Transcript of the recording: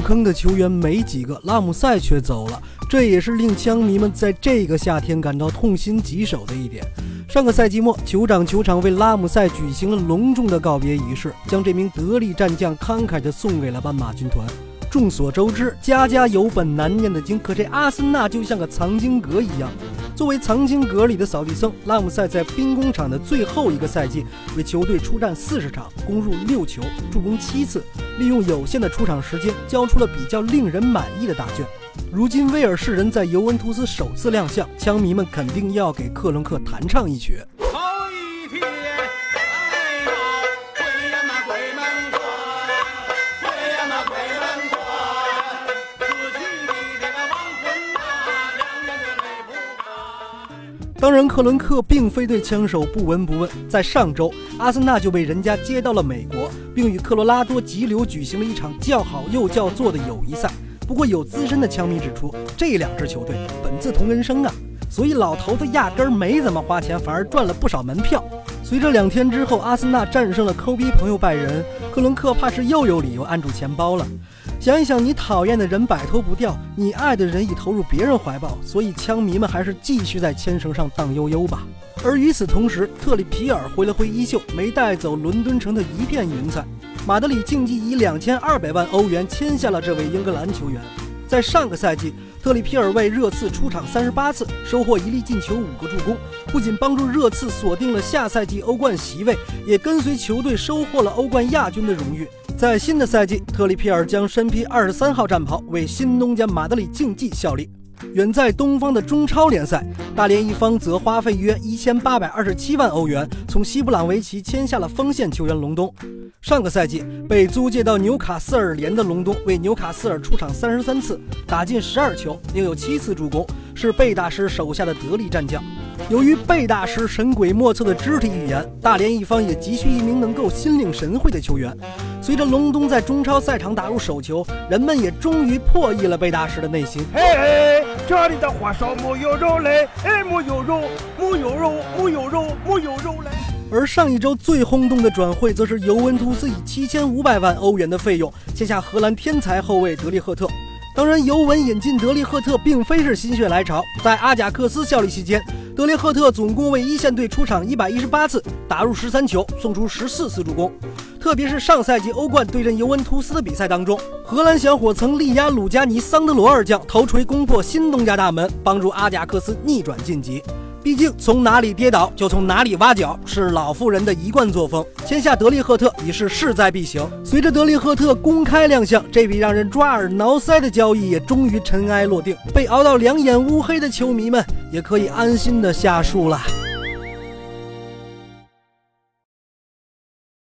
坑的球员没几个，拉姆塞却走了，这也是令枪迷们在这个夏天感到痛心疾首的一点。上个赛季末，酋长球场为拉姆塞举行了隆重的告别仪式，将这名得力战将慷慨地送给了斑马军团。众所周知，家家有本难念的经，可这阿森纳就像个藏经阁一样。作为藏经阁里的扫地僧，拉姆塞在兵工厂的最后一个赛季，为球队出战四十场，攻入六球，助攻七次，利用有限的出场时间，交出了比较令人满意的答卷。如今威尔士人在尤文图斯首次亮相，枪迷们肯定要给克伦克弹唱一曲。当然，克伦克并非对枪手不闻不问。在上周，阿森纳就被人家接到了美国，并与科罗拉多急流举行了一场叫好又叫座的友谊赛。不过，有资深的枪迷指出，这两支球队本自同根生啊，所以老头子压根儿没怎么花钱，反而赚了不少门票。随着两天之后阿森纳战胜了抠逼朋友拜仁，克伦克怕是又有理由按住钱包了。想一想，你讨厌的人摆脱不掉，你爱的人已投入别人怀抱，所以枪迷们还是继续在牵绳上荡悠悠吧。而与此同时，特里皮尔挥了挥衣袖，没带走伦敦城的一片云彩。马德里竞技以两千二百万欧元签下了这位英格兰球员。在上个赛季，特里皮尔为热刺出场三十八次，收获一粒进球、五个助攻，不仅帮助热刺锁定了下赛季欧冠席位，也跟随球队收获了欧冠亚军的荣誉。在新的赛季，特里皮尔将身披二十三号战袍，为新东家马德里竞技效力。远在东方的中超联赛，大连一方则花费约一千八百二十七万欧元，从西布朗维奇签下了锋线球员隆东。上个赛季被租借到纽卡斯尔联的隆东，为纽卡斯尔出场三十三次，打进十二球，并有七次助攻，是贝大师手下的得力战将。由于贝大师神鬼莫测的肢体语言，大连一方也急需一名能够心领神会的球员。随着隆冬在中超赛场打入首球，人们也终于破译了贝大师的内心。嘿嘿，这里的火烧木有肉嘞，哎，木有肉，木有肉，木有肉，木有肉嘞。而上一周最轰动的转会，则是尤文图斯以七千五百万欧元的费用签下荷兰天才后卫德利赫特。当然，尤文引进德利赫特并非是心血来潮，在阿贾克斯效力期间。德利赫特总共为一线队出场一百一十八次，打入十三球，送出十四次助攻。特别是上赛季欧冠对阵尤文图斯的比赛当中，荷兰小伙曾力压鲁加尼、桑德罗二将，头锤攻破新东家大门，帮助阿贾克斯逆转晋级。毕竟从哪里跌倒就从哪里挖角，是老妇人的一贯作风。签下德利赫特已是势在必行。随着德利赫特公开亮相，这笔让人抓耳挠腮的交易也终于尘埃落定。被熬到两眼乌黑的球迷们也可以安心的下树了。